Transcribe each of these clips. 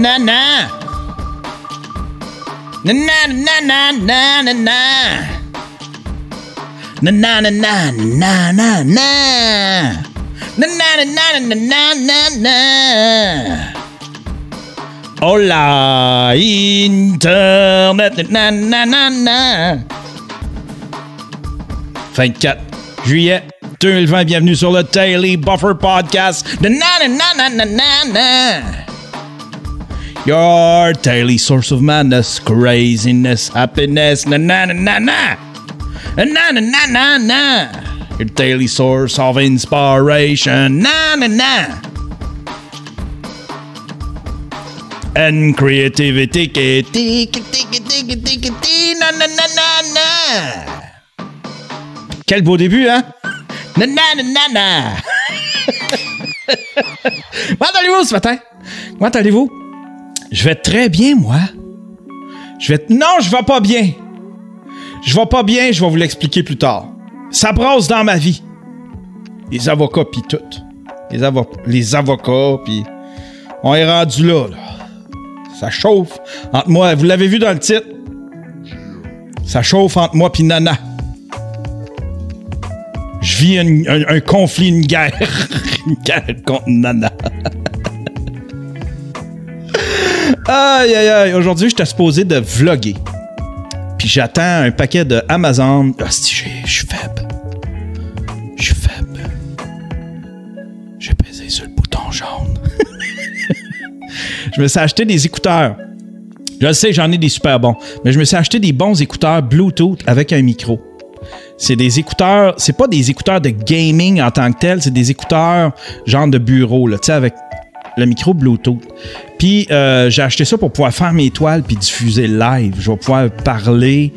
na na. Na na na na na na na. Na na na na na na na. Na na na na na na na na. Hola, Internet, na na na na. 24 juillet 2020, bienvenue sur le Daily Buffer Podcast de na na na na na na. Your daily source of madness, craziness, happiness, na na na na na. Na na na na na. Your daily source of inspiration, na na na. And creativity, tiki, tiki, tiki, na na na na na. Quel beau début, hein? Na na na na na. Comment allez-vous ce matin? Comment allez-vous? Je vais très bien, moi. Je vais. Non, je vais pas bien. Je vais pas bien, je vais vous l'expliquer plus tard. Ça brasse dans ma vie. Les avocats, puis tout. Les, avo les avocats, puis. On est rendu là. Ça chauffe entre moi. Vous l'avez vu dans le titre? Ça chauffe entre moi puis Nana. Je vis un, un conflit, une guerre. une guerre contre Nana. aïe, aïe, aïe. Aujourd'hui, j'étais supposé de vlogger. Puis j'attends un paquet de Amazon. Ah, je suis faible. Je suis faible. J'ai pesé sur le bouton jaune. je me suis acheté des écouteurs. Je le sais, j'en ai des super bons. Mais je me suis acheté des bons écouteurs Bluetooth avec un micro. C'est des écouteurs, c'est pas des écouteurs de gaming en tant que tel, c'est des écouteurs genre de bureau, tu sais, avec le micro Bluetooth. Puis euh, j'ai acheté ça pour pouvoir faire mes toiles puis diffuser live. Je vais pouvoir parler,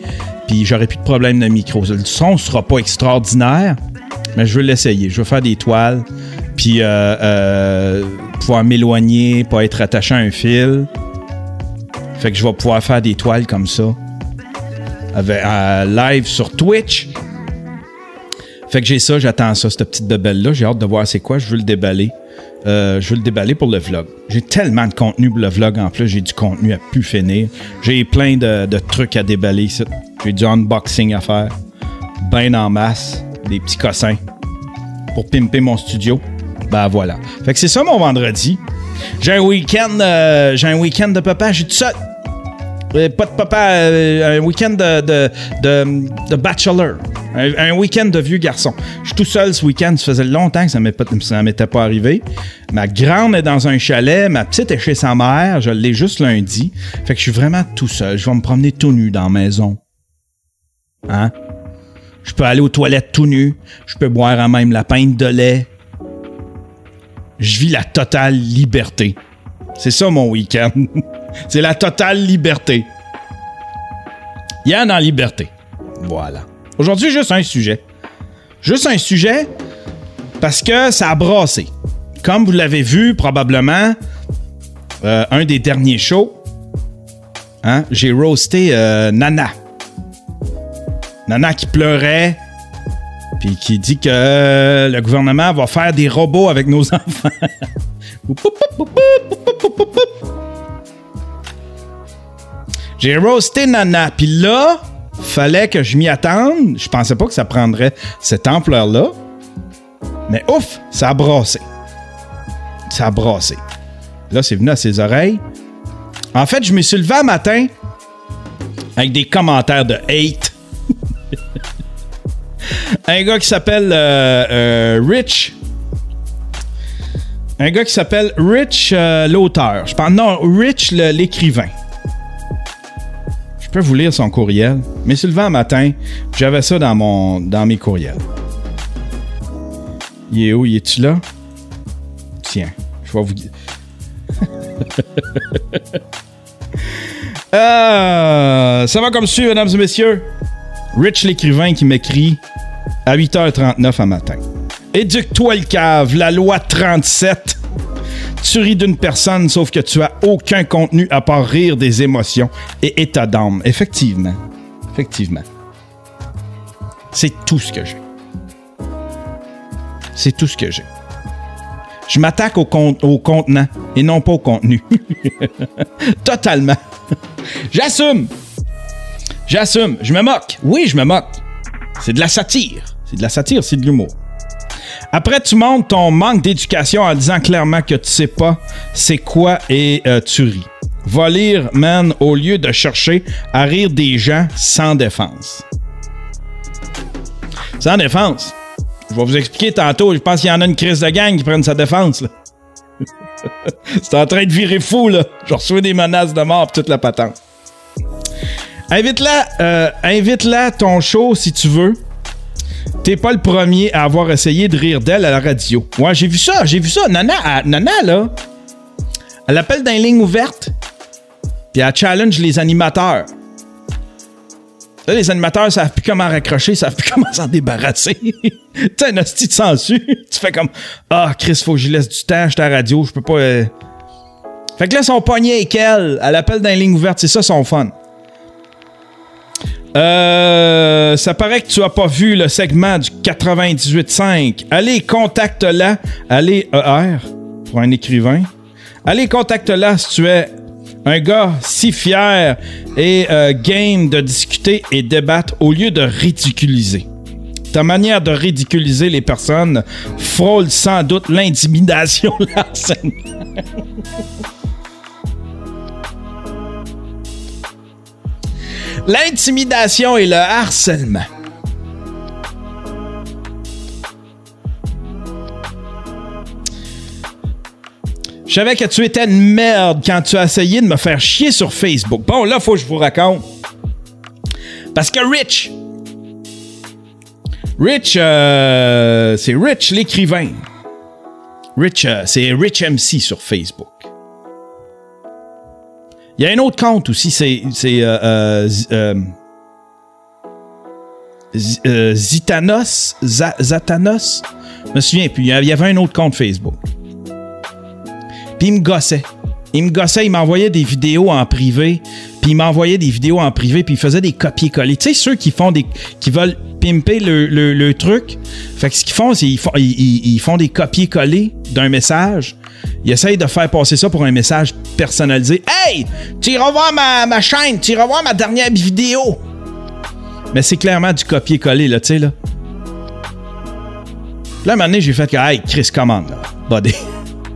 puis j'aurai plus de problème de micro. Le son sera pas extraordinaire, mais je veux l'essayer. Je veux faire des toiles, puis euh, euh, pouvoir m'éloigner, pas être attaché à un fil. Fait que je vais pouvoir faire des toiles comme ça. Avec, live sur Twitch. Fait que j'ai ça, j'attends ça, cette petite bebelle-là. J'ai hâte de voir c'est quoi. Je veux le déballer. Euh, je veux le déballer pour le vlog. J'ai tellement de contenu pour le vlog en plus. J'ai du contenu à pu finir. J'ai plein de, trucs à déballer. J'ai du unboxing à faire. Ben en masse. Des petits cossins. Pour pimper mon studio. Ben voilà. Fait que c'est ça mon vendredi. J'ai un week-end. Euh, j'ai un week-end de papa. J'ai tout ça. Euh, pas de papa. Euh, un week-end de, de, de, bachelor. Un, un week-end de vieux garçon. Je suis tout seul ce week-end. Ça faisait longtemps que ça ne m'était pas arrivé. Ma grande est dans un chalet. Ma petite est chez sa mère. Je l'ai juste lundi. Fait que je suis vraiment tout seul. Je vais me promener tout nu dans la maison. Hein? Je peux aller aux toilettes tout nu. Je peux boire à même la pinte de lait. Je vis la totale liberté. C'est ça mon week-end. C'est la totale liberté. Yann en liberté. Voilà. Aujourd'hui, juste un sujet. Juste un sujet parce que ça a brassé. Comme vous l'avez vu probablement, euh, un des derniers shows, hein, j'ai roasté euh, Nana. Nana qui pleurait, puis qui dit que euh, le gouvernement va faire des robots avec nos enfants. J'ai roasté Nana, puis là, fallait que je m'y attende. Je pensais pas que ça prendrait cette ampleur-là. Mais ouf, ça a brassé. Ça a brassé. Là, c'est venu à ses oreilles. En fait, je me suis levé un matin avec des commentaires de hate. un gars qui s'appelle euh, euh, Rich. Un gars qui s'appelle Rich euh, l'auteur. Je pense non, Rich l'écrivain. Peux vous lire son courriel. Mais c'est le vent matin, j'avais ça dans mon dans mes courriels. Il est où? Il est-tu là? Tiens, je vais vous. euh, ça va comme suit, mesdames et messieurs. Rich l'écrivain qui m'écrit à 8h39 à matin. Éduque-toi le cave, la loi 37. Tu ris d'une personne, sauf que tu as aucun contenu à part rire des émotions et état d'âme. Effectivement. Effectivement. C'est tout ce que j'ai. C'est tout ce que j'ai. Je m'attaque au, au contenant et non pas au contenu. Totalement. J'assume. J'assume. Je me moque. Oui, je me moque. C'est de la satire. C'est de la satire, c'est de l'humour. Après, tu montres ton manque d'éducation en disant clairement que tu sais pas c'est quoi et euh, tu ris. Va lire, man, au lieu de chercher à rire des gens sans défense. Sans défense. Je vais vous expliquer tantôt. Je pense qu'il y en a une crise de gang qui prennent sa défense. là. c'est en train de virer fou, là. Je reçois des menaces de mort toute la patente. Invite-la, euh, invite-la ton show si tu veux. T'es pas le premier à avoir essayé de rire d'elle à la radio. Ouais, j'ai vu ça, j'ai vu ça. Nana, Nana là, elle appelle dans les lignes ouvertes, puis elle challenge les animateurs. Là, les animateurs savent plus comment raccrocher, savent plus comment s'en débarrasser. T'as un hostie de sensu. tu fais comme Ah, Chris, faut que j'y laisse du temps, je suis à la radio, je peux pas. euh. Fait que là, son poignet avec elle, elle appelle dans les lignes ouvertes, c'est ça son fun. Euh, ça paraît que tu as pas vu le segment du 98.5. Allez, contacte-la. Allez, ER, pour un écrivain. Allez, contacte-la si tu es un gars si fier et euh, game de discuter et débattre au lieu de ridiculiser. Ta manière de ridiculiser les personnes frôle sans doute l'intimidation, l'harcèlement. L'intimidation et le harcèlement. Je savais que tu étais une merde quand tu as essayé de me faire chier sur Facebook. Bon, là, faut que je vous raconte. Parce que Rich. Rich, euh, c'est Rich l'écrivain. Rich, euh, c'est Rich MC sur Facebook. Il y a un autre compte aussi, c'est euh, euh, euh, Zitanos, Za- Zatanos? Je me souviens plus. Il y avait un autre compte Facebook. Puis il me gossait. Il me gossait, il m'envoyait des vidéos en privé, puis il m'envoyait des vidéos en privé, puis il faisait des copier-coller. Tu sais, ceux qui font des. qui veulent pimper le, truc. Fait que ce qu'ils font, c'est qu'ils font, ils, ils- ils font des copier-coller d'un message. Ils essayent de faire passer ça pour un message personnalisé. Hey! Tu iras voir ma, ma chaîne, tu iras voir ma dernière vidéo. Mais c'est clairement du copier-coller, là, tu sais, là. Là, un moment donné, j'ai fait que, hey, Chris, commande, là, buddy.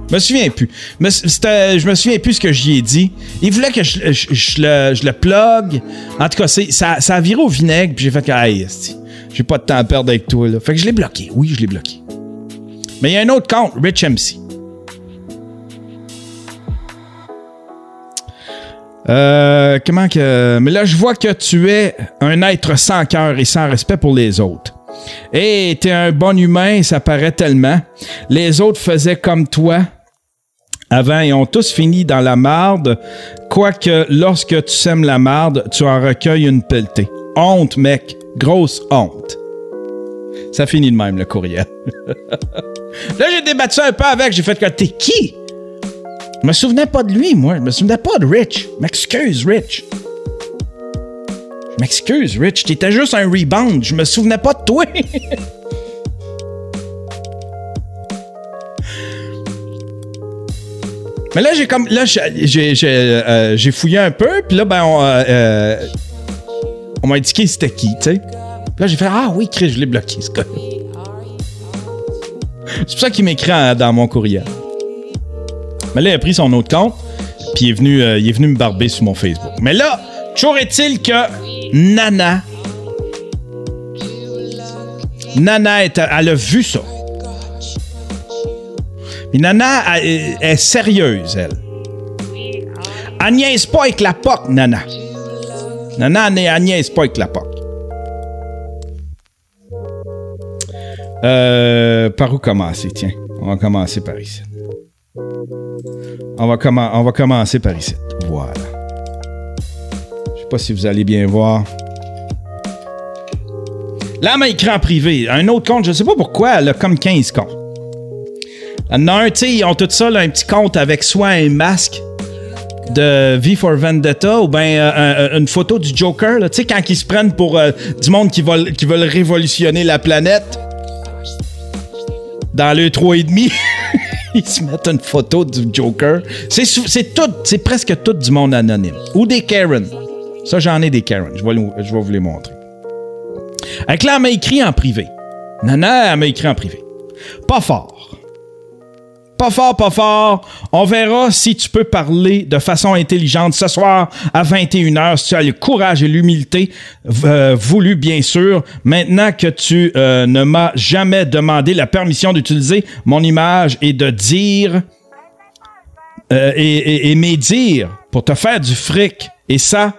Je me souviens plus. Je me souviens plus ce que j'y ai dit. Il voulait que je, le, je plug. En tout cas, ça, a viré au vinaigre, puis j'ai fait que, hey, j'ai pas de temps à perdre avec toi, là. Fait que je l'ai bloqué. Oui, je l'ai bloqué. Mais il y a un autre compte, Rich MC. Euh, comment que. Mais là, je vois que tu es un être sans cœur et sans respect pour les autres. Et t'es un bon humain, ça paraît tellement. Les autres faisaient comme toi. Avant, ils ont tous fini dans la marde. Quoique, lorsque tu sèmes la marde, tu en recueilles une pelletée. Honte, mec. Grosse honte. Ça finit de même, le courriel. Là, j'ai débattu un peu avec. J'ai fait que t'es qui? Je me souvenais pas de lui, moi. Je me souvenais pas de Rich. M'excuse, Rich. M'excuse, Rich. T'étais juste un rebound. Je me souvenais pas de toi. Mais là, j'ai comme. Là, j'ai, euh, j'ai fouillé un peu, puis là, ben, on, euh, euh, m'a indiqué c'était qui, tu sais. Là, j'ai fait Ah oui, Chris, je l'ai bloqué, ce gars C'est pour ça qu'il m'écrit dans mon courriel. Mais là, il a pris son autre compte, puis il est venu, euh, il est venu me barber sur mon Facebook. Mais là, toujours est-il que Nana. Nana, est, elle a vu ça. Mais Nana, est sérieuse, elle. Elle niaise pas avec la POC, Nana. Nana, elle niaise pas avec la POC. Euh, par où commencer, tiens? On va commencer par ici. On va, commencer par ici. Voilà. Je sais pas si vous allez bien voir. Là, elle m'a écrit en privé. Un autre compte, je sais pas pourquoi, elle a comme 15 comptes. En un, tu sais, ils ont tout ça, un petit compte avec soit un masque de V for Vendetta ou bien une photo du Joker, tu sais, quand ils se prennent pour euh, du monde qui, veulent- qui veulent révolutionner la planète dans le 3,5. ils se mettent une photo du Joker. C'est, tout, c'est presque tout du monde anonyme. Ou des Karen. Ça, j'en ai des Karen. Je vais, je vais vous les montrer. Avec là, elle m'a écrit en privé. Nana, elle m'a écrit en privé. Pas fort. Pas fort, pas fort. On verra si tu peux parler de façon intelligente ce soir à 21h, si tu as le courage et l'humilité euh, voulu, bien sûr. Maintenant que tu euh, ne m'as jamais demandé la permission d'utiliser mon image et de dire euh, et, et, et médire pour te faire du fric. Et ça,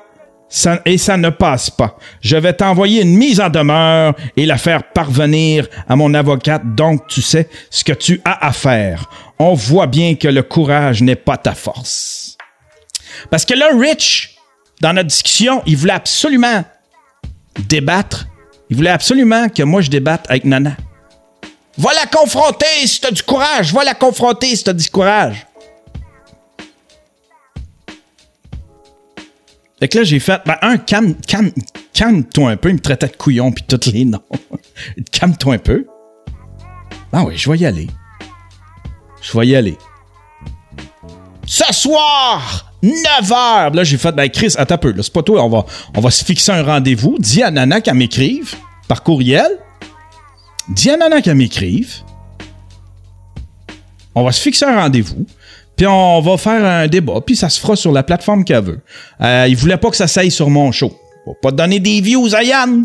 et ça ne passe pas. Je vais t'envoyer une mise en demeure et la faire parvenir à mon avocate, donc tu sais ce que tu as à faire. On voit bien que le courage n'est pas ta force. Parce que là, Rich, dans notre discussion, il voulait absolument débattre. Il voulait absolument que moi je débatte avec Nana. Va la confronter si t'as du courage. Va la confronter si t'as du courage. Fait que là, j'ai fait, ben, un, calme, calme, calme-toi un peu. Il me traitait de couillon puis tous les noms. calme-toi un peu. Ah oui, je vais y aller. Je vais y aller. Ce soir, 9h. Là, j'ai fait, ben, Chris, attends un peu. C'est pas toi. On va, on va se fixer un rendez-vous. Dis à Nana qu'elle m'écrive par courriel. Dis à Nana qu'elle m'écrive. On va se fixer un rendez-vous. Puis on va faire un débat, puis ça se fera sur la plateforme qu'elle veut. Euh, il voulait pas que ça s'aille sur mon show. Va pas donner des views à Yann.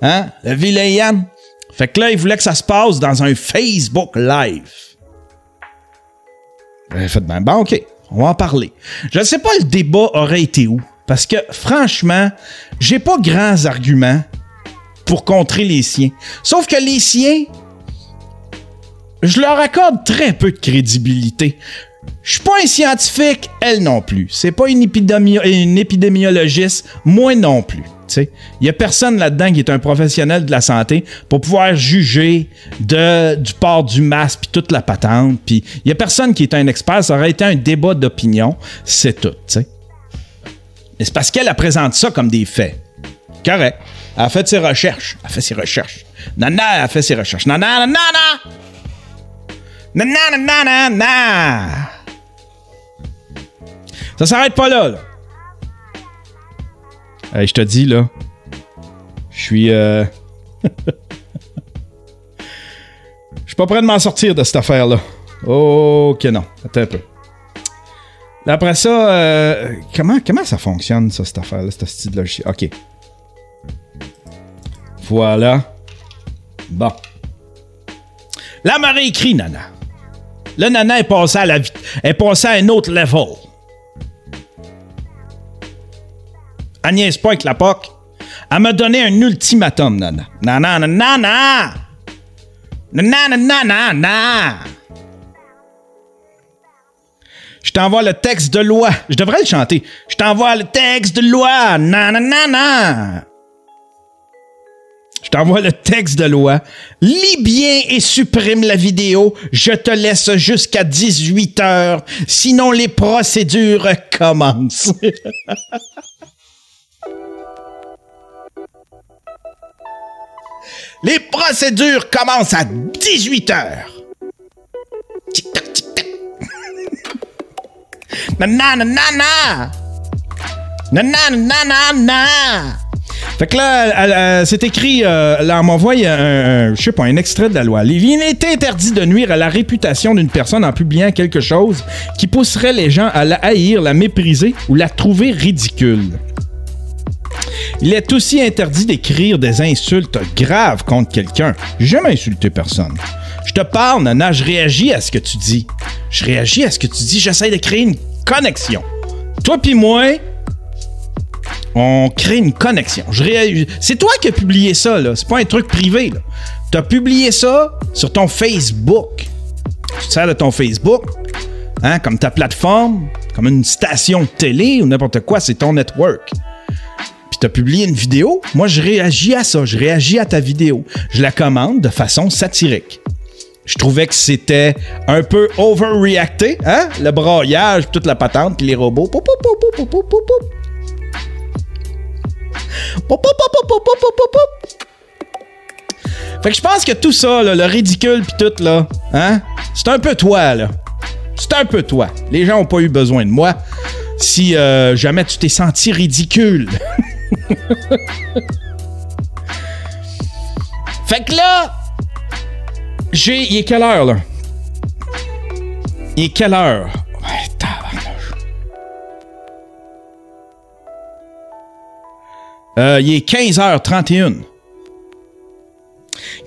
Hein? Le vilain Yann. Fait que là, il voulait que ça se passe dans un Facebook Live. J'ai fait, ben, ben, OK, on va en parler. Je ne sais pas le débat aurait été où? Parce que, franchement, j'ai pas grands arguments pour contrer les siens. Sauf que les siens, je leur accorde très peu de crédibilité. Je suis pas un scientifique, elle non plus. C'est pas une, épidémio- une épidémiologiste, moi non plus. Il y a personne là-dedans qui est un professionnel de la santé pour pouvoir juger de, du port du masque puis toute la patente. Il y a personne qui est un expert. Ça aurait été un débat d'opinion. C'est tout. Mais c'est parce qu'elle elle présente ça comme des faits. Correct. Elle a fait ses recherches. Elle a fait ses recherches. Nana, elle a fait ses recherches. Nana, nana, nana. Nana, nana, nana. Ça s'arrête pas là, là. Hey, je te dis, là. Je suis. Euh... Je suis pas prêt de m'en sortir de cette affaire-là. Ok, non. Attends un peu. Après ça, euh, comment, comment ça fonctionne, ça, cette affaire-là, ce style de logiciel? Ok. Voilà. Bon. Là, m'a réécrit, Nana. Là, Nana est passée à la est passée à un autre level. Elle niaise pas avec la POC. Elle m'a donné un ultimatum, Nana. Nana, nana, nana! Nana, nana, nana! Je t'envoie le texte de loi. Je devrais le chanter. Je t'envoie le texte de loi. Nana, nana! Je t'envoie le texte de loi. Lis bien et supprime la vidéo. Je te laisse jusqu'à 18 heures. Sinon, les procédures commencent. Les procédures commencent à 18 heures. Tic-tac, tic-tac. Nanana, nanana. Fait que là, c'est écrit, euh, là, on m'envoie un, je sais pas, un extrait de la loi. Il est interdit de nuire à la réputation d'une personne en publiant quelque chose qui pousserait les gens à la haïr, la mépriser ou la trouver ridicule. Il est aussi interdit d'écrire des insultes graves contre quelqu'un. J'ai jamais insulté personne. Je te parle, Nana, je réagis à ce que tu dis. Je réagis à ce que tu dis, j'essaie de créer une connexion. Toi puis moi, on crée une connexion. C'est toi qui as publié ça, là. C'est pas un truc privé, là. Tu as publié ça sur ton Facebook. Tu te sers de ton Facebook, hein, comme ta plateforme, comme une station de télé ou n'importe quoi, c'est ton network. Puis tu as publié une vidéo. Moi, je réagis à ça. Je réagis à ta vidéo. Je la commande de façon satirique. Je trouvais que c'était un peu overreacté, hein? Le puis toute la patente, puis les robots. Fait que je pense que tout ça, le ridicule pis tout, là, hein, c'est un peu toi, là. C'est un peu toi. Les gens ont pas eu besoin de moi. Si euh, jamais tu t'es senti ridicule. fait que là, j'ai. Il est quelle heure, là? Il est quelle heure? Euh, il est 15h31.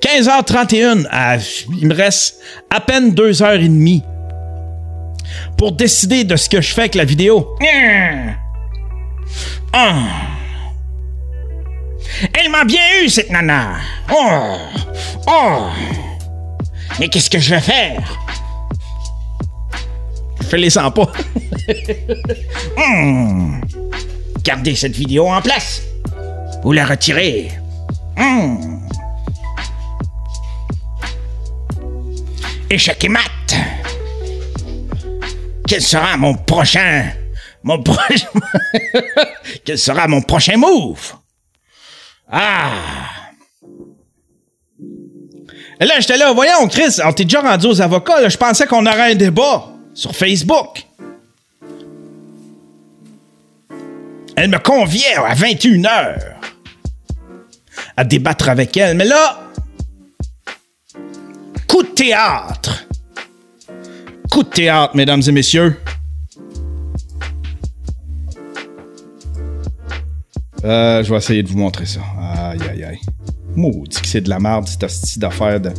15h31, ah, il me reste à peine 2h30 pour décider de ce que je fais avec la vidéo. Ah. Elle m'a bien eu, cette nana. Oh. Oh. Mais qu'est-ce que je vais faire? Je fais les 100 pas. Hmm. Gardez cette vidéo en place. Ou la retirez. Hmm. Échec et mat. Quel sera mon prochain. Mon prochain. Quel sera mon prochain move? Ah! Là, j'étais là, voyons, Chris, on t'est déjà rendu aux avocats. Je pensais qu'on aurait un débat sur Facebook. Elle me conviait à 21h à débattre avec elle. Mais là, coup de théâtre. Coup de théâtre, mesdames et messieurs. Euh, je vais essayer de vous montrer ça. Aïe, aïe, aïe. Maudit que c'est de la merde, cette hostie d'affaire de...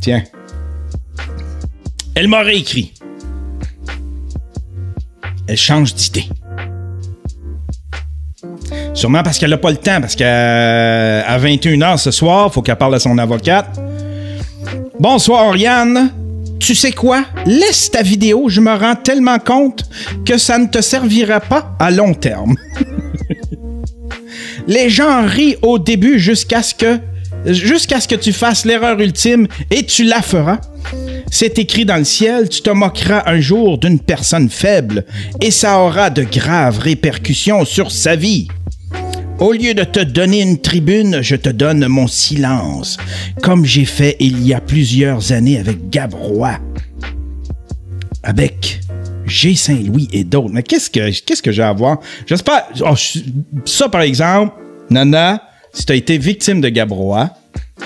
Tiens. Elle m'a réécrit. Elle change d'idée. Sûrement parce qu'elle n'a pas le temps, parce qu'à 21h ce soir, faut qu'elle parle à son avocate. Bonsoir Yann. Tu sais quoi? Laisse ta vidéo, je me rends tellement compte que ça ne te servira pas à long terme. Les gens rient au début jusqu'à ce que jusqu'à ce que tu fasses l'erreur ultime et tu la feras. C'est écrit dans le ciel, tu te moqueras un jour d'une personne faible et ça aura de graves répercussions sur sa vie. Au lieu de te donner une tribune, je te donne mon silence, comme j'ai fait il y a plusieurs années avec Gabrois, avec G. Saint-Louis et d'autres. Mais qu'est-ce que, qu'est-ce que j'ai à voir? J'espère. Oh, ça, par exemple, Nana, si tu as été victime de Gabrois,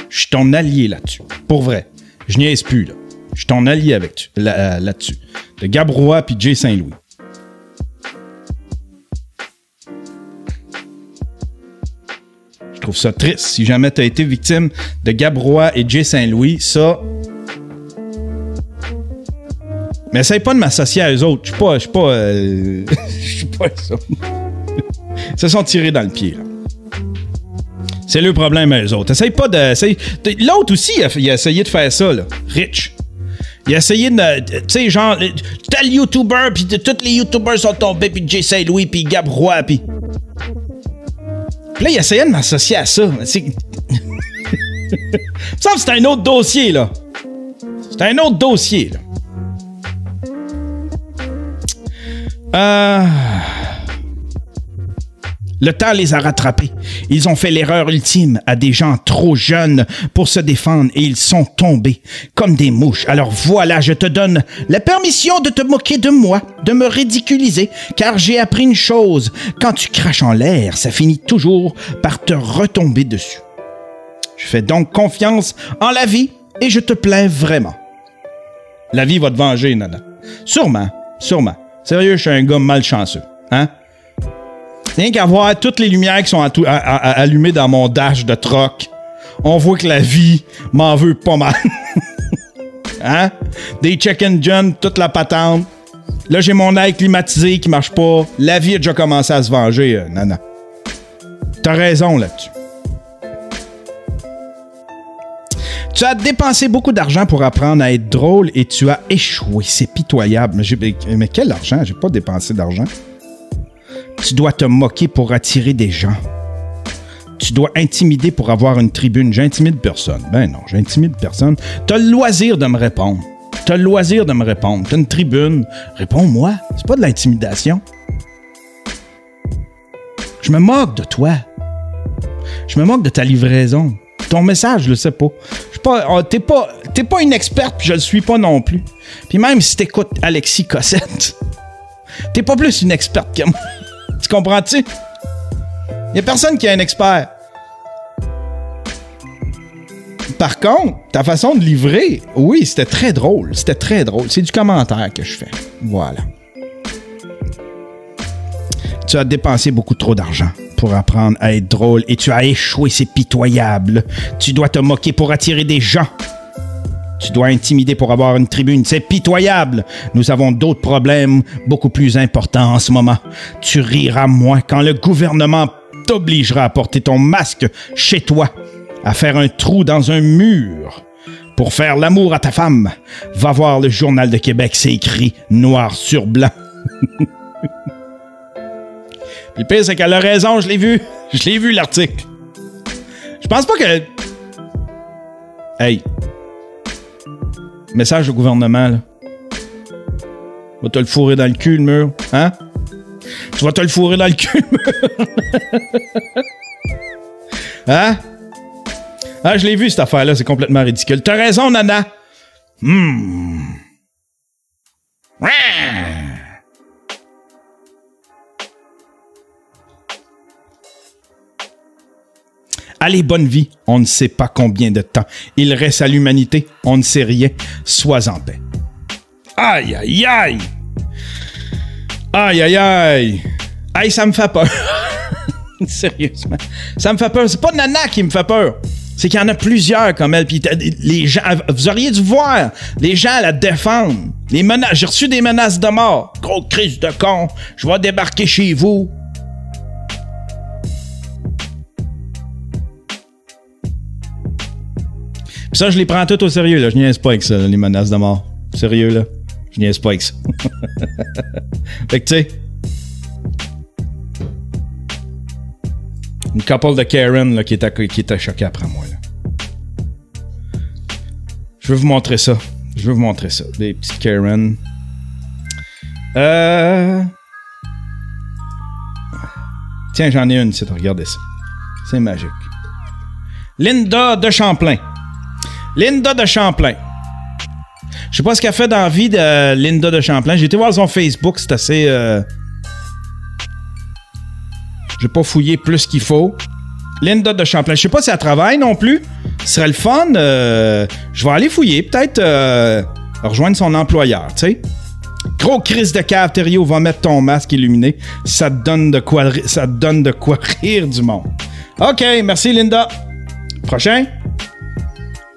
je suis ton allié là-dessus. Pour vrai. Je niaise plus, là. Je suis ton allié là-dessus. De Gabrois puis J. Saint-Louis. Trouve ça triste. Si jamais tu as été victime de Gabrois et J. Saint-Louis, ça. Mais essaye pas de m'associer à eux autres. Je suis pas. Je suis pas. euh, Je suis pas ça. Ils se sont tirés dans le pied, là. C'est le problème à eux autres. Essaye pas de. L'autre aussi, il a, essayé de faire ça, là. Rich. Il a essayé de. Tu sais, genre, tel YouTuber, puis tous les YouTubers sont tombés, puis J. Saint-Louis, puis Gab Roy, puis. Puis là, il essayait de m'associer à ça. C'est. Ça, c'est un autre dossier, là. C'est un autre dossier, là. Euh. Le temps les a rattrapés. Ils ont fait l'erreur ultime à des gens trop jeunes pour se défendre et ils sont tombés comme des mouches. Alors voilà, je te donne la permission de te moquer de moi, de me ridiculiser, car j'ai appris une chose. Quand tu craches en l'air, ça finit toujours par te retomber dessus. Je fais donc confiance en la vie et je te plains vraiment. La vie va te venger, Nana. Sûrement, sûrement. Sérieux, je suis un gars malchanceux. Hein? Rien qu'à voir toutes les lumières qui sont allumées dans mon dash de troc, on voit que la vie m'en veut pas mal. hein? Des check engines, toute la patente. Là, j'ai mon air climatisé qui marche pas. La vie a déjà commencé à se venger, euh, Nana. T'as raison là-dessus. Tu as dépensé beaucoup d'argent pour apprendre à être drôle et tu as échoué. C'est pitoyable. Mais, mais quel argent? J'ai pas dépensé d'argent. Tu dois te moquer pour attirer des gens. Tu dois intimider pour avoir une tribune. J'intimide personne. Ben non, j'intimide personne. T'as le loisir de me répondre. T'as le loisir de me répondre. T'as une tribune. Réponds-moi. C'est pas de l'intimidation. Je me moque de toi. Je me moque de ta livraison. Ton message, je le sais pas. T'es pas, t'es pas une experte, puis je le suis pas non plus. Puis même si t'écoutes Alexis Cossette, t'es pas plus une experte que moi. Tu comprends-tu? Y a personne qui est un expert. Par contre, ta façon de livrer, oui, c'était très drôle. C'était très drôle. C'est du commentaire que je fais. Voilà. Tu as dépensé beaucoup trop d'argent pour apprendre à être drôle et tu as échoué, c'est pitoyable. Tu dois te moquer pour attirer des gens. Tu dois intimider pour avoir une tribune, c'est pitoyable. Nous avons d'autres problèmes beaucoup plus importants en ce moment. Tu riras moins quand le gouvernement t'obligera à porter ton masque chez toi, à faire un trou dans un mur. Pour faire l'amour à ta femme, va voir le journal de Québec, c'est écrit noir sur blanc. Puis le pire, c'est qu'elle a raison, je l'ai vu. Je l'ai vu, l'article. Je pense pas que. Hey. Message au gouvernement, là. Va te le fourrer dans le cul, le mur. Hein? Tu vas te le fourrer dans le cul, le mur. hein? Ah, je l'ai vu, cette affaire-là. C'est complètement ridicule. T'as raison, Nana. Hmm. Allez, bonne vie, on ne sait pas combien de temps. Il reste à l'humanité, on ne sait rien. Sois en paix. Aïe, aïe, aïe. Aïe, aïe, aïe. Aïe, ça me fait peur. Sérieusement. Ça me fait peur. C'est pas Nana qui me fait peur. C'est qu'il y en a plusieurs comme elle. Puis les gens, vous auriez dû voir les gens la défendre. J'ai reçu des menaces de mort. Gros crise de con. Je vais débarquer chez vous. Ça, je les prends tout au sérieux, là. Je niaise pas avec ça, les menaces de mort. Sérieux, là. Je niaise pas avec ça. fait que, tu sais. Une couple de Karen là, qui, était, qui choquée après moi. Je vais vous montrer ça. Je vais vous montrer ça. Des petites Karen. Euh... Tiens, j'en ai une ici. Regardez ça. C'est magique. Linda de Champlain. Linda de Champlain. Je sais pas ce qu'elle fait dans vie de Linda de Champlain. J'ai été voir son Facebook, c'est assez. Euh... J'ai pas fouillé plus qu'il faut. Linda de Champlain. Je sais pas si elle travaille non plus. Ce serait le fun. Euh... Je vais aller fouiller. Peut-être euh... rejoindre son employeur, tu sais. Gros crise de cave, Thériault, va mettre ton masque illuminé. Ça donne de quoi, ça te donne de quoi rire du monde. OK, merci Linda. Prochain.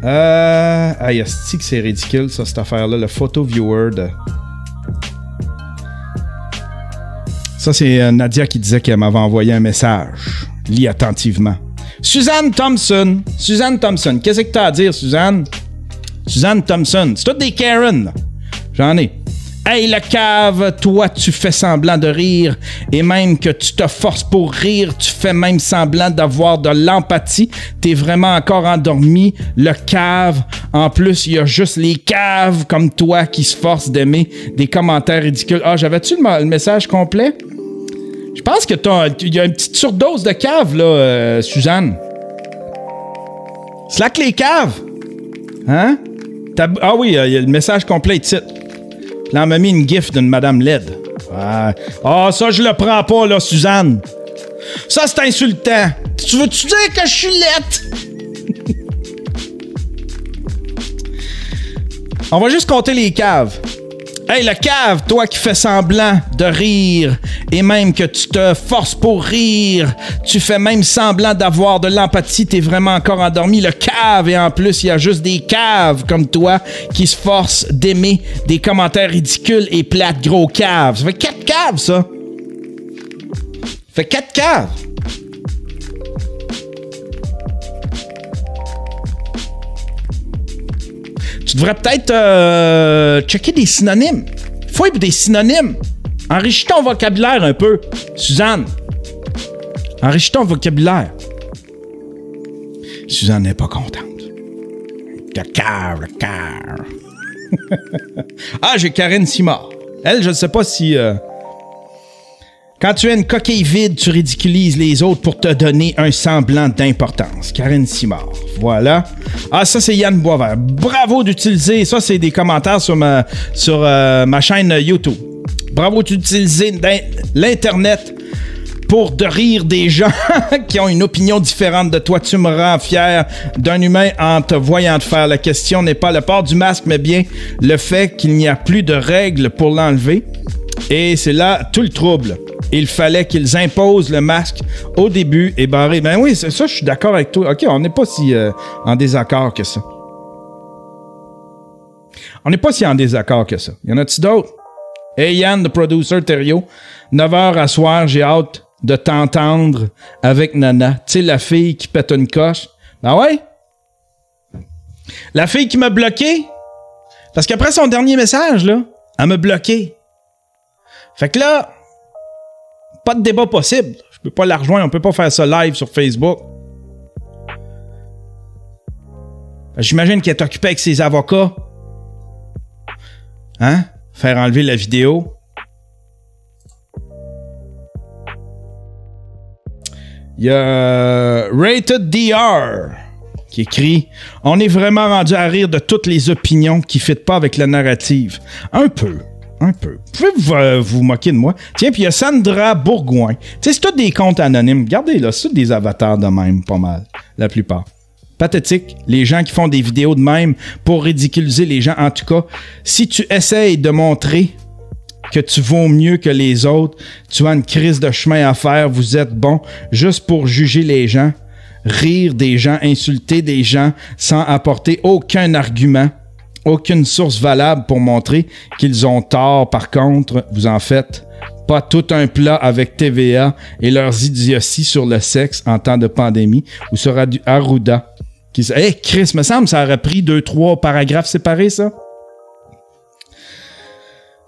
Euh. Aïe, que c'est ridicule, ça, cette affaire-là. Le photo viewer de. Ça, c'est euh, Nadia qui disait qu'elle m'avait envoyé un message. Lis attentivement. Suzanne Thompson. Suzanne Thompson. Qu'est-ce que t'as à dire, Suzanne? Suzanne Thompson. C'est toutes des Karen. J'en ai. Hey, le cave, toi, tu fais semblant de rire, et même que tu te forces pour rire, tu fais même semblant d'avoir de l'empathie. T'es vraiment encore endormi. Le cave, en plus, il y a juste les caves comme toi qui se forcent d'aimer des commentaires ridicules. Ah, j'avais-tu le, message complet? Je pense que il y a une petite surdose de cave, là, euh, Suzanne. Slack les caves! Hein? Ah oui, il y a le message complet. Là, m'a mis une gif d'une Madame LED. Ah, ça, je le prends pas, là, Suzanne. Ça, c'est insultant. Tu veux-tu dire que je suis laide? on va juste compter les caves. Hey, le cave, toi qui fais semblant de rire, et même que tu te forces pour rire, tu fais même semblant d'avoir de l'empathie, t'es vraiment encore endormi. Le cave, et en plus, il y a juste des caves comme toi qui se forcent d'aimer des commentaires ridicules et plates gros caves. Ça fait quatre caves, ça. Ça fait quatre caves. Tu devrais peut-être euh, checker des synonymes. Faut des synonymes. Enrichis ton vocabulaire un peu. Suzanne. Enrichis ton vocabulaire. Suzanne n'est pas contente. Le cœur, ah, j'ai Karine Simard. Elle, je ne sais pas si. Euh, Quand tu es une coquille vide, tu ridiculises les autres pour te donner un semblant d'importance. Karine Simard. Voilà. Ah, ça, c'est Yann Boisvert. Bravo d'utiliser. Ça, c'est des commentaires sur ma, sur, euh, ma chaîne YouTube. Bravo d'utiliser l'Internet pour de rire des gens qui ont une opinion différente de toi. Tu me rends fier d'un humain en te voyant te faire. La question n'est pas le port du masque, mais bien le fait qu'il n'y a plus de règles pour l'enlever. Et c'est là tout le trouble. Il fallait qu'ils imposent le masque au début et barré. Ben oui, ça, je suis d'accord avec toi. OK, on n'est pas si euh, en désaccord que ça. On n'est pas si en désaccord que ça. Y en a-tu d'autres? Hey Yann, le producer Thériault, 9h à soir, j'ai hâte de t'entendre avec Nana. Tu sais, la fille qui pète une coche. Ben ouais? La fille qui m'a bloqué? Parce qu'après son dernier message, là, elle m'a bloqué. Fait que là, pas de débat possible. Je peux pas la rejoindre, on peut pas faire ça live sur Facebook. J'imagine qu'elle est occupée avec ses avocats. Hein? Faire enlever la vidéo. Il y a Rated DR qui écrit On est vraiment rendu à rire de toutes les opinions qui ne fitent pas avec la narrative. Un peu. Un. Vous pouvez euh, vous, moquer de moi? Tiens, puis il y a Sandra Bourgoin. C'est tous des comptes anonymes. Regardez là, c'est des avatars de même, pas mal. La plupart. Pathétique. Les gens qui font des vidéos de même pour ridiculiser les gens. En tout cas, si tu essayes de montrer que tu vaux mieux que les autres, tu as une crise de chemin à faire, vous êtes bon juste pour juger les gens, rire des gens, insulter des gens sans apporter aucun argument, aucune source valable pour montrer qu'ils ont tort. Par contre, vous en faites pas tout un plat avec TVA et leurs idioties sur le sexe en temps de pandémie ou sur Arruda. Qui... Hey, Chris, me semble ça aurait pris deux, trois paragraphes séparés, ça?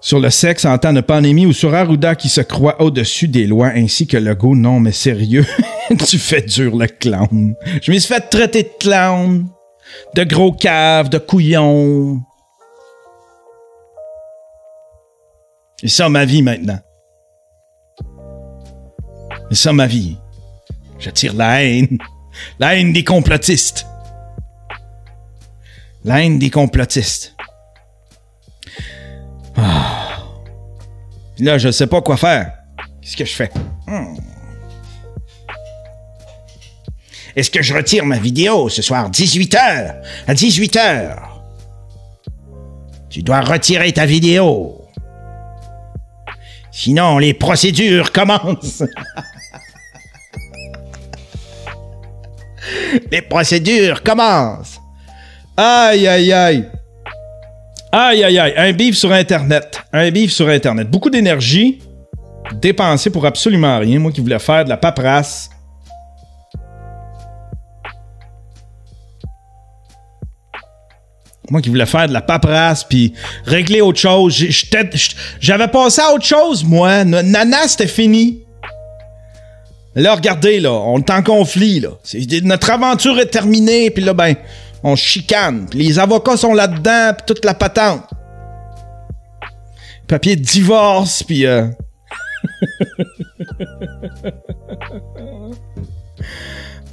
sur le sexe en temps de pandémie ou sur Arruda qui se croit au-dessus des lois ainsi que le go non mais sérieux tu fais dur le clown je me suis fait traiter de clown de gros cave de couillon c'est ça ma vie maintenant c'est ça ma vie j'attire la haine la haine des complotistes la haine des complotistes ah. Là, je sais pas quoi faire. Qu'est-ce que je fais? Hmm. Est-ce que je retire ma vidéo ce soir? 18h? À 18h. Tu dois retirer ta vidéo. Sinon, les procédures commencent. les procédures commencent. Aïe, aïe, aïe. Aïe, aïe, aïe. Un bif sur Internet. Un bif sur Internet. Beaucoup d'énergie dépensée pour absolument rien. Moi qui voulais faire de la paperasse. Moi qui voulais faire de la paperasse puis régler autre chose. J'avais passé à autre chose, moi. Nana, c'était fini. Là, regardez, là, on est en conflit, là. Notre aventure est terminée, puis là, ben, on chicane. les avocats sont là-dedans, puis toute la patente. Papier de divorce, puis... Euh...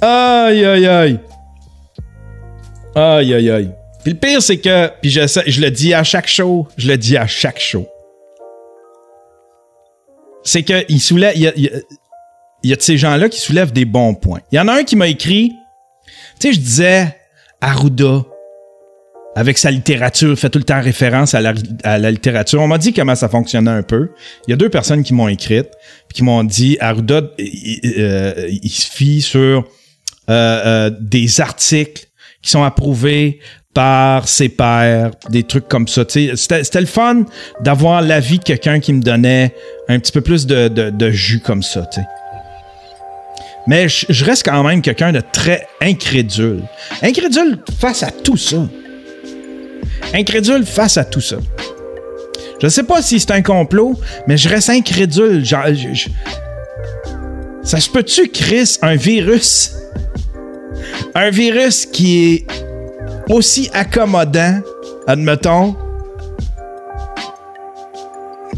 aïe, aïe, aïe. Aïe, aïe, aïe. Puis le pire, c'est que... Puis je, je le dis à chaque show. Je le dis à chaque show. C'est soulève... Il y a, il y a de ces gens-là qui soulèvent des bons points. Il y en a un qui m'a écrit... Tu sais, je disais Arruda, avec sa littérature, fait tout le temps référence à la, littérature. On m'a dit comment ça fonctionnait un peu. Il y a deux personnes qui m'ont écrit, qui m'ont dit Arruda, euh, il, se fie sur euh, euh, des articles qui sont approuvés par ses pairs, des trucs comme ça. C'était le fun d'avoir l'avis de quelqu'un qui me donnait un petit peu plus de, de, jus comme ça. Mais je, reste quand même quelqu'un de très incrédule. Incrédule face à tout ça. Incrédule face à tout ça. Je sais pas si c'est un complot, mais je reste incrédule. Ça se peut-tu, Chris, un virus? Un virus qui est aussi accommodant, admettons,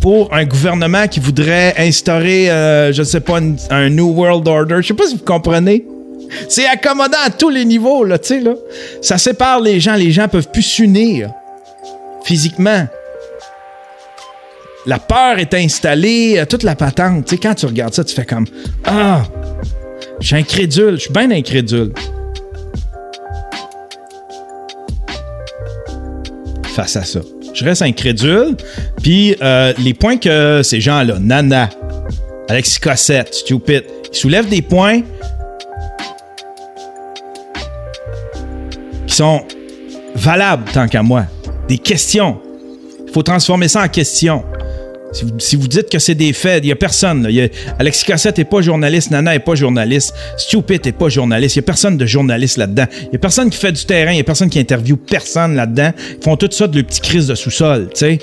pour un gouvernement qui voudrait instaurer, euh, je sais pas, un New World Order. Je sais pas si vous comprenez. C'est accommodant à tous les niveaux, là, tu sais, là. Ça sépare les gens. Les gens peuvent plus s'unir physiquement. La peur est installée, euh, toute la patente. Tu sais, quand tu regardes ça, tu fais comme Ah, je suis incrédule, je suis bien incrédule. Je reste incrédule. Puis euh, les points que ces gens-là, Nana, Alexis Cossette, Stupid, ils soulèvent des points qui sont valables tant qu'à moi. Des questions. Il faut transformer ça en questions. Si vous, dites que c'est des faits, il n'y a personne. Alexis Cossette n'est pas journaliste, Nana n'est pas journaliste, Stupid n'est pas journaliste. Il n'y a personne de journaliste là-dedans. Il n'y a personne qui fait du terrain, il n'y a personne qui interviewe personne là-dedans. Ils font tout ça de le petit crise de sous-sol, tu sais.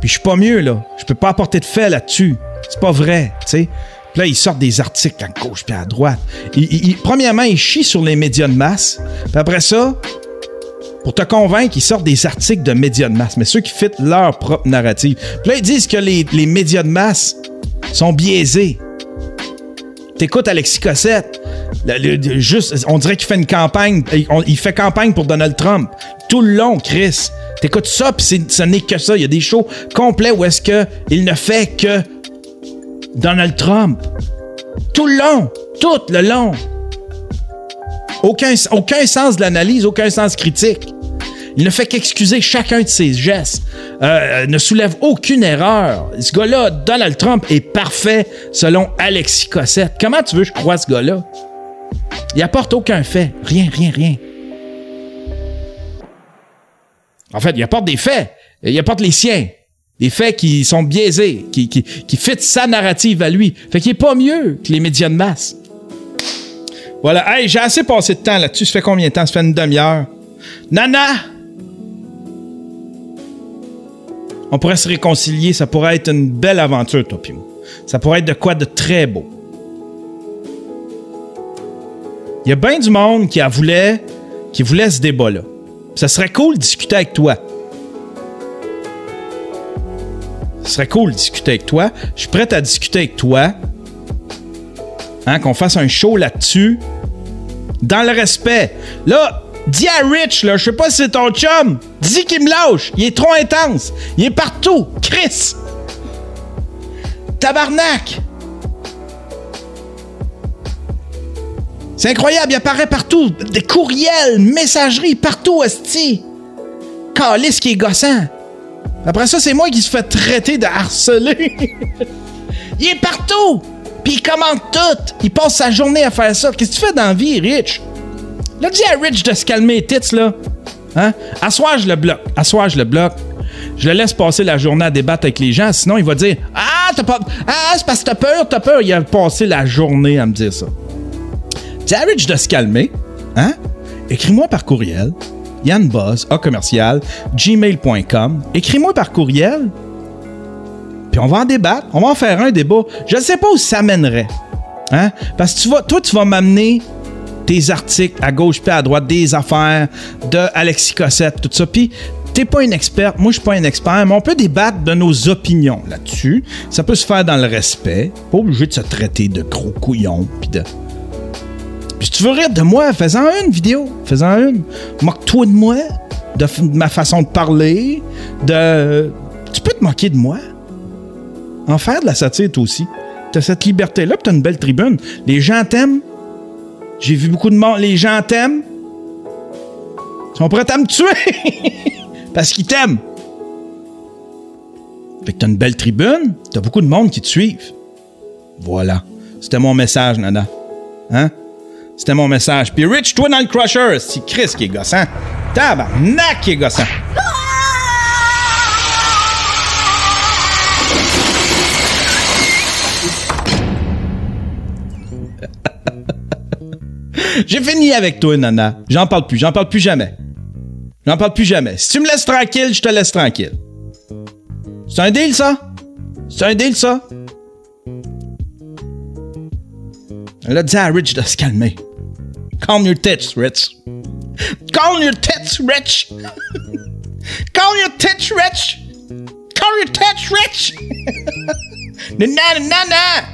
Puis je suis pas mieux, là. Je peux pas apporter de faits là-dessus. C'est pas vrai, tu sais. Puis là, ils sortent des articles à gauche puis à droite. premièrement, ils chient sur les médias de masse. Puis après ça, pour te convaincre, ils sortent des articles de médias de masse, mais ceux qui fitent leur propre narrative. Puis là, ils disent que les, médias de masse sont biaisés. T'écoutes Alexis Cossette, on dirait qu'il fait une campagne, il, fait campagne pour Donald Trump. Tout le long, Chris. T'écoutes ça, puis ce n'est que ça. Il y a des shows complets où est-ce qu'il ne fait que Donald Trump. Tout le long. Tout le long. Aucun, aucun sens de l'analyse, aucun sens critique. Il ne fait qu'excuser chacun de ses gestes, euh, euh, ne soulève aucune erreur. Ce gars-là, Donald Trump, est parfait selon Alexis Cossette. Comment tu veux que je croie ce gars-là? Il apporte aucun fait. Rien, rien, rien. En fait, il apporte des faits. Il apporte les siens. Des faits qui sont biaisés, qui, qui, qui sa narrative à lui. Fait qu'il est pas mieux que les médias de masse. Voilà. Hey, j'ai assez passé de temps là-dessus. Ça fait combien de temps? Ça fait une demi-heure. Nana! On pourrait se réconcilier, ça pourrait être une belle aventure, toi Ça pourrait être de quoi de très beau. Il y a bien du monde qui a voulu, qui voulait ce débat-là. Ça serait cool de discuter avec toi. Ce serait cool de discuter avec toi. Je suis prêt à discuter avec toi. Hein, qu'on fasse un show là-dessus. Dans le respect. Là, Dis à Rich, là, je sais pas si c'est ton chum. Dis qu'il me lâche. Il est trop intense. Il est partout. Chris. Tabarnak. C'est incroyable, il apparaît partout. Des courriels, messageries, partout, esti. Calice qui est gossant. Après ça, c'est moi qui se fait traiter de harceler. il est partout. Puis il commande tout. Il passe sa journée à faire ça. Qu'est-ce que tu fais dans la vie, Rich? Là, dis à Rich de se calmer tits, là. Hein? Assois, je le bloc. Assois, je le bloc. Je le laisse passer la journée à débattre avec les gens, sinon il va dire Ah, t'as pas. Ah, c'est parce que t'as peur, t'as peur. Il a passé la journée à me dire ça. Dis à Rich de se calmer. Hein? Écris-moi par courriel. Yann Buzz, A commercial, gmail.com. Écris-moi par courriel. Puis on va en débattre. On va en faire un débat. Je ne sais pas où ça mènerait. Hein? Parce que tu vas, toi, tu vas m'amener tes articles à gauche puis à droite, des affaires de Alexis Cossette, tout ça. Puis t'es pas une experte, moi je suis pas un expert, mais on peut débattre de nos opinions là-dessus. Ça peut se faire dans le respect, pas obligé de se traiter de gros couillons puis de. Puis si tu veux rire de moi, fais-en une vidéo, fais-en une. Moque-toi de moi, de, ma façon de parler, de. Tu peux te moquer de moi. En faire de la satire, toi aussi. T'as cette liberté-là, puis t'as une belle tribune. Les gens t'aiment, j'ai vu beaucoup de monde. Les gens t'aiment. Ils sont prêts à me tuer. Parce qu'ils t'aiment. Fait que t'as une belle tribune. T'as beaucoup de monde qui te suivent. Voilà. C'était mon message, Nana. Hein? C'était mon message. Puis Rich, toi dans le Crusher, c'est Chris qui est gossant. Tabarnak qui est gossant. J'ai fini avec toi, Nana. J'en parle plus. J'en parle plus jamais. J'en parle plus jamais. Si tu me laisses tranquille, je te laisse tranquille. C'est un deal, ça? C'est un deal, ça? Elle a dit à Rich de se calmer. Calm your tits, Rich. Calm your tits, Rich. Calm your tits, Rich. call your touch rich. na na na.